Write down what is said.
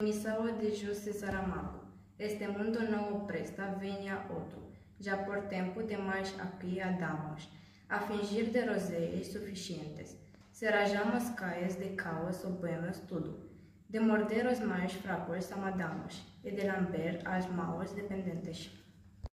Missão de José Saramago. Este mundo não o presta, venha outro. Já por tempo demais aqui andamos, a fingir de roseiras suficientes. Se rajamos caias de caos, soubemos tudo. De morder os mais fracos, amadamos, e de lamber as maus dependentes.